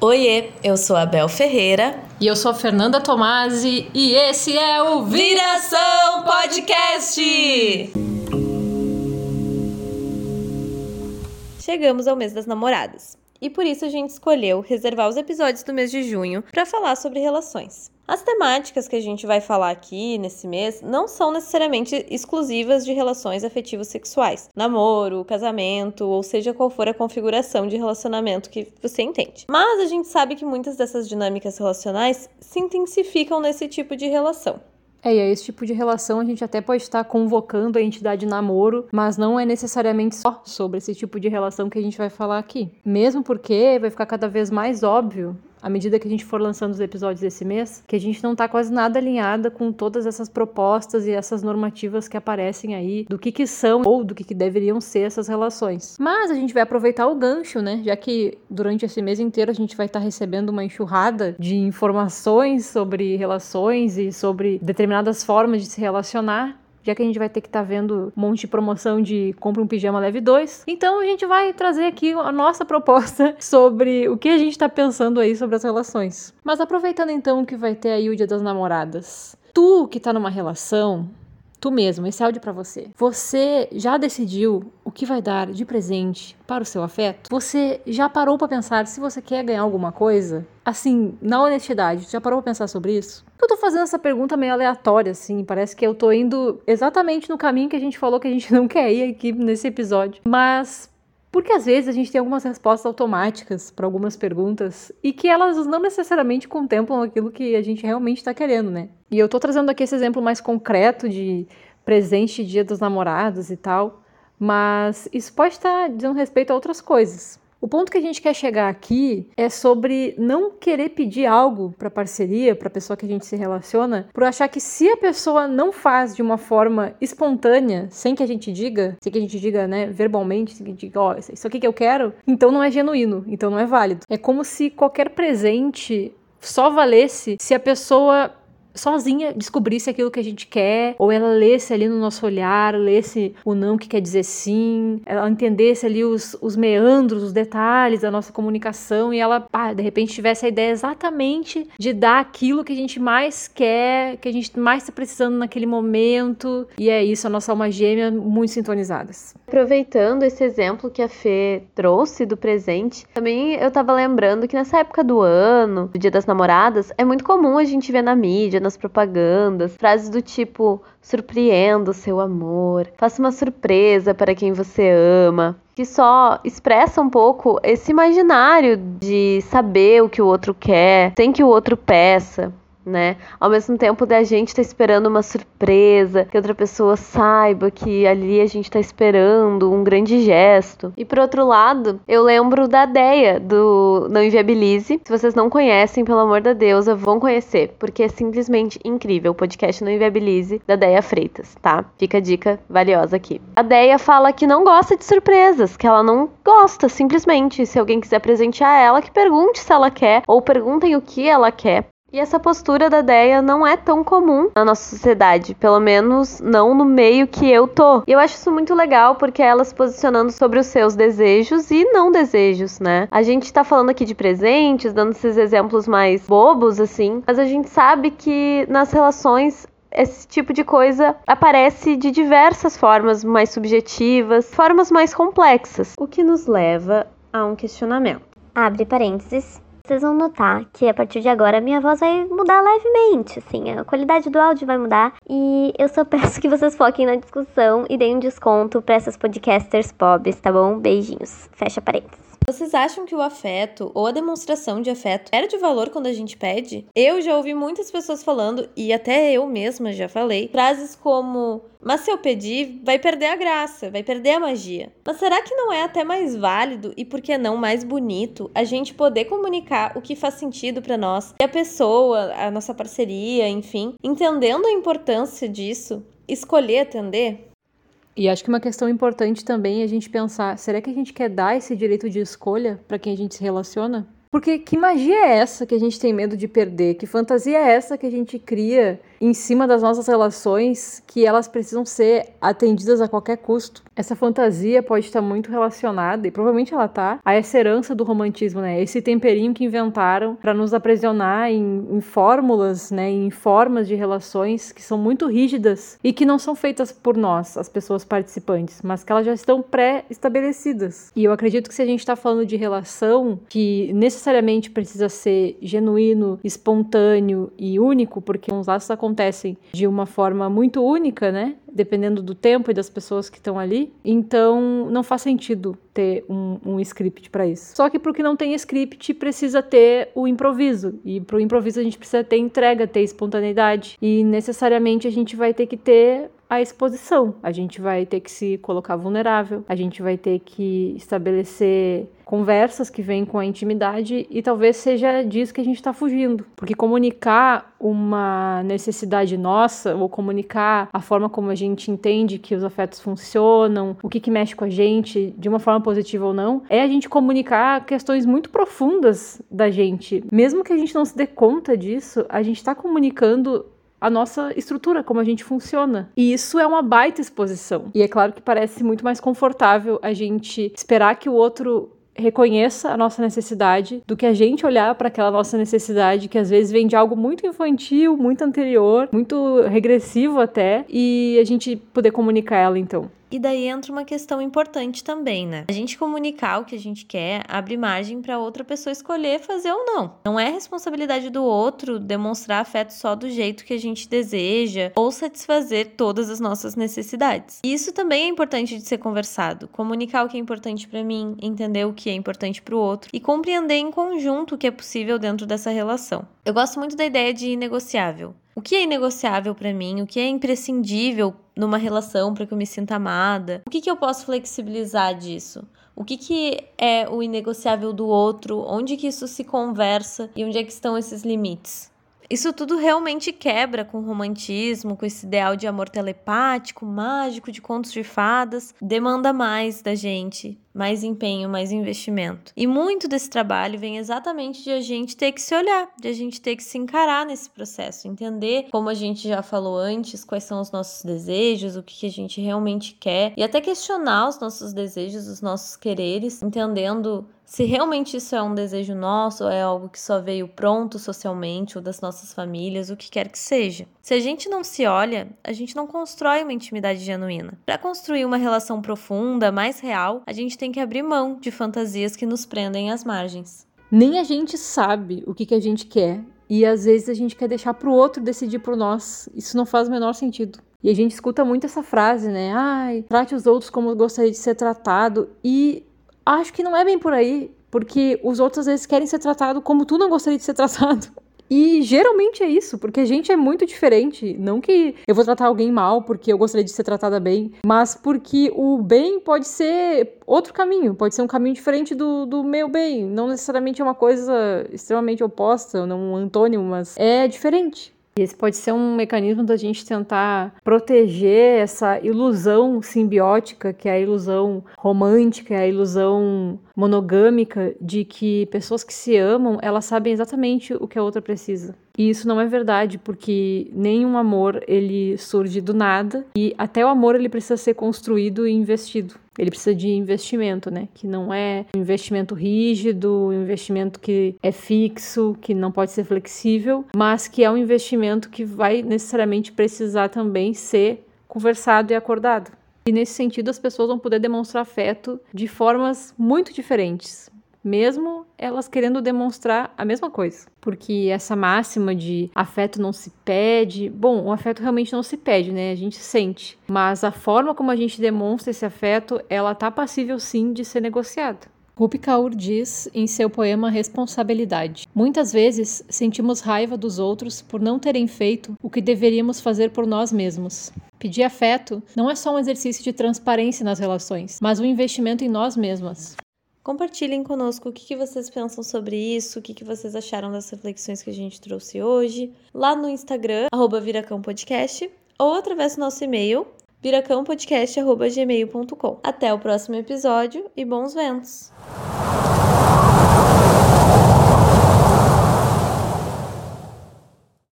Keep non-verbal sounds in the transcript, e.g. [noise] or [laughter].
Oiê, eu sou a Bel Ferreira. E eu sou a Fernanda Tomasi e esse é o Viração Podcast! Chegamos ao mês das namoradas. E por isso a gente escolheu reservar os episódios do mês de junho para falar sobre relações. As temáticas que a gente vai falar aqui nesse mês não são necessariamente exclusivas de relações afetivos sexuais, namoro, casamento, ou seja qual for a configuração de relacionamento que você entende. Mas a gente sabe que muitas dessas dinâmicas relacionais se intensificam nesse tipo de relação. É, e a esse tipo de relação a gente até pode estar convocando a entidade namoro, mas não é necessariamente só sobre esse tipo de relação que a gente vai falar aqui. Mesmo porque vai ficar cada vez mais óbvio à medida que a gente for lançando os episódios desse mês, que a gente não tá quase nada alinhada com todas essas propostas e essas normativas que aparecem aí do que que são ou do que que deveriam ser essas relações. Mas a gente vai aproveitar o gancho, né? Já que durante esse mês inteiro a gente vai estar tá recebendo uma enxurrada de informações sobre relações e sobre determinadas formas de se relacionar já que a gente vai ter que estar tá vendo um monte de promoção de compra um pijama leve 2. Então a gente vai trazer aqui a nossa proposta [laughs] sobre o que a gente está pensando aí sobre as relações. Mas aproveitando então que vai ter aí o Dia das Namoradas. Tu que tá numa relação, Tu mesmo, esse áudio para você. Você já decidiu o que vai dar de presente para o seu afeto? Você já parou para pensar se você quer ganhar alguma coisa? Assim, na honestidade, já parou pra pensar sobre isso? Eu tô fazendo essa pergunta meio aleatória, assim, parece que eu tô indo exatamente no caminho que a gente falou que a gente [laughs] não quer ir aqui nesse episódio. Mas porque às vezes a gente tem algumas respostas automáticas para algumas perguntas e que elas não necessariamente contemplam aquilo que a gente realmente está querendo, né? E eu tô trazendo aqui esse exemplo mais concreto de presente dia dos namorados e tal, mas isso pode estar dizendo respeito a outras coisas. O ponto que a gente quer chegar aqui é sobre não querer pedir algo para parceria, para a pessoa que a gente se relaciona, por achar que se a pessoa não faz de uma forma espontânea, sem que a gente diga, sem que a gente diga, né, verbalmente, sem que a gente diga, ó, oh, isso aqui que eu quero, então não é genuíno, então não é válido. É como se qualquer presente só valesse se a pessoa sozinha descobrisse aquilo que a gente quer, ou ela lesse ali no nosso olhar, lesse o não que quer dizer sim, ela entendesse ali os, os meandros, os detalhes da nossa comunicação e ela, pá, de repente tivesse a ideia exatamente de dar aquilo que a gente mais quer, que a gente mais está precisando naquele momento. E é isso, a nossa alma gêmea muito sintonizadas. Aproveitando esse exemplo que a Fê trouxe do presente, também eu tava lembrando que nessa época do ano, do Dia das Namoradas, é muito comum a gente ver na mídia, nas propagandas, frases do tipo: surpreenda o seu amor, faça uma surpresa para quem você ama que só expressa um pouco esse imaginário de saber o que o outro quer, sem que o outro peça né? Ao mesmo tempo da gente tá esperando uma surpresa, que outra pessoa saiba que ali a gente está esperando um grande gesto. E por outro lado, eu lembro da ideia do Não Inviabilize. Se vocês não conhecem, pelo amor da deusa, vão conhecer, porque é simplesmente incrível. O podcast Não Inviabilize da Deia Freitas, tá? Fica a dica valiosa aqui. A Deia fala que não gosta de surpresas, que ela não gosta, simplesmente. Se alguém quiser presentear ela, que pergunte se ela quer, ou perguntem o que ela quer. E essa postura da Deia não é tão comum na nossa sociedade, pelo menos não no meio que eu tô. E eu acho isso muito legal porque ela se posicionando sobre os seus desejos e não desejos, né? A gente tá falando aqui de presentes, dando esses exemplos mais bobos assim, mas a gente sabe que nas relações esse tipo de coisa aparece de diversas formas mais subjetivas, formas mais complexas, o que nos leva a um questionamento. Abre parênteses vocês vão notar que a partir de agora minha voz vai mudar levemente, assim, a qualidade do áudio vai mudar. E eu só [laughs] peço que vocês foquem na discussão e deem um desconto para essas podcasters pobres, tá bom? Beijinhos. Fecha parênteses. Vocês acham que o afeto ou a demonstração de afeto era de valor quando a gente pede? Eu já ouvi muitas pessoas falando, e até eu mesma já falei, frases como: Mas se eu pedir, vai perder a graça, vai perder a magia. Mas será que não é até mais válido e, por que não, mais bonito a gente poder comunicar o que faz sentido para nós e a pessoa, a nossa parceria, enfim, entendendo a importância disso, escolher atender? E acho que uma questão importante também é a gente pensar: será que a gente quer dar esse direito de escolha para quem a gente se relaciona? Porque que magia é essa que a gente tem medo de perder? Que fantasia é essa que a gente cria em cima das nossas relações que elas precisam ser atendidas a qualquer custo? Essa fantasia pode estar muito relacionada, e provavelmente ela tá, a essa herança do romantismo, né? Esse temperinho que inventaram para nos aprisionar em, em fórmulas, né? Em formas de relações que são muito rígidas e que não são feitas por nós, as pessoas participantes, mas que elas já estão pré-estabelecidas. E eu acredito que se a gente está falando de relação que necessariamente precisa ser genuíno, espontâneo e único, porque os laços acontecem de uma forma muito única, né? Dependendo do tempo e das pessoas que estão ali. Então, não faz sentido ter um, um script para isso. Só que porque não tem script, precisa ter o improviso. E para o improviso a gente precisa ter entrega, ter espontaneidade. E necessariamente a gente vai ter que ter a exposição. A gente vai ter que se colocar vulnerável, a gente vai ter que estabelecer conversas que vêm com a intimidade e talvez seja disso que a gente está fugindo. Porque comunicar uma necessidade nossa ou comunicar a forma como a gente entende que os afetos funcionam, o que, que mexe com a gente, de uma forma positiva ou não, é a gente comunicar questões muito profundas da gente. Mesmo que a gente não se dê conta disso, a gente está comunicando a nossa estrutura, como a gente funciona. E isso é uma baita exposição. E é claro que parece muito mais confortável a gente esperar que o outro reconheça a nossa necessidade do que a gente olhar para aquela nossa necessidade que às vezes vem de algo muito infantil, muito anterior, muito regressivo até, e a gente poder comunicar ela então. E daí entra uma questão importante também, né? A gente comunicar o que a gente quer abre margem para outra pessoa escolher fazer ou não. Não é responsabilidade do outro demonstrar afeto só do jeito que a gente deseja ou satisfazer todas as nossas necessidades. Isso também é importante de ser conversado. Comunicar o que é importante para mim, entender o que é importante para o outro e compreender em conjunto o que é possível dentro dessa relação. Eu gosto muito da ideia de inegociável. O que é inegociável para mim? O que é imprescindível numa relação para que eu me sinta amada? O que, que eu posso flexibilizar disso? O que, que é o inegociável do outro? Onde que isso se conversa e onde é que estão esses limites? Isso tudo realmente quebra com o romantismo, com esse ideal de amor telepático, mágico, de contos de fadas. Demanda mais da gente, mais empenho, mais investimento. E muito desse trabalho vem exatamente de a gente ter que se olhar, de a gente ter que se encarar nesse processo, entender, como a gente já falou antes, quais são os nossos desejos, o que a gente realmente quer, e até questionar os nossos desejos, os nossos quereres, entendendo se realmente isso é um desejo nosso, ou é algo que só veio pronto socialmente ou das nossas famílias, o que quer que seja. Se a gente não se olha, a gente não constrói uma intimidade genuína. Para construir uma relação profunda, mais real, a gente tem que abrir mão de fantasias que nos prendem às margens. Nem a gente sabe o que, que a gente quer e às vezes a gente quer deixar para o outro decidir por nós. Isso não faz o menor sentido. E a gente escuta muito essa frase, né? Ai, trate os outros como gostaria de ser tratado. E acho que não é bem por aí, porque os outros às vezes querem ser tratados como tu não gostaria de ser tratado. [laughs] E geralmente é isso, porque a gente é muito diferente. Não que eu vou tratar alguém mal porque eu gostaria de ser tratada bem, mas porque o bem pode ser outro caminho, pode ser um caminho diferente do, do meu bem. Não necessariamente é uma coisa extremamente oposta, não um antônimo, mas é diferente. E esse pode ser um mecanismo da gente tentar proteger essa ilusão simbiótica, que é a ilusão romântica, a ilusão monogâmica de que pessoas que se amam, elas sabem exatamente o que a outra precisa. E isso não é verdade, porque nenhum amor ele surge do nada e até o amor ele precisa ser construído e investido. Ele precisa de investimento, né? Que não é um investimento rígido, um investimento que é fixo, que não pode ser flexível, mas que é um investimento que vai necessariamente precisar também ser conversado e acordado. E nesse sentido, as pessoas vão poder demonstrar afeto de formas muito diferentes, mesmo elas querendo demonstrar a mesma coisa. Porque essa máxima de afeto não se pede, bom, o afeto realmente não se pede, né? A gente sente, mas a forma como a gente demonstra esse afeto, ela tá passível sim de ser negociada. Rupi Kaur diz em seu poema Responsabilidade: Muitas vezes sentimos raiva dos outros por não terem feito o que deveríamos fazer por nós mesmos. Pedir afeto não é só um exercício de transparência nas relações, mas um investimento em nós mesmas. Compartilhem conosco o que, que vocês pensam sobre isso, o que, que vocês acharam das reflexões que a gente trouxe hoje, lá no Instagram, viracãopodcast, ou através do nosso e-mail, viracãopodcast.gmail.com. Até o próximo episódio e bons ventos!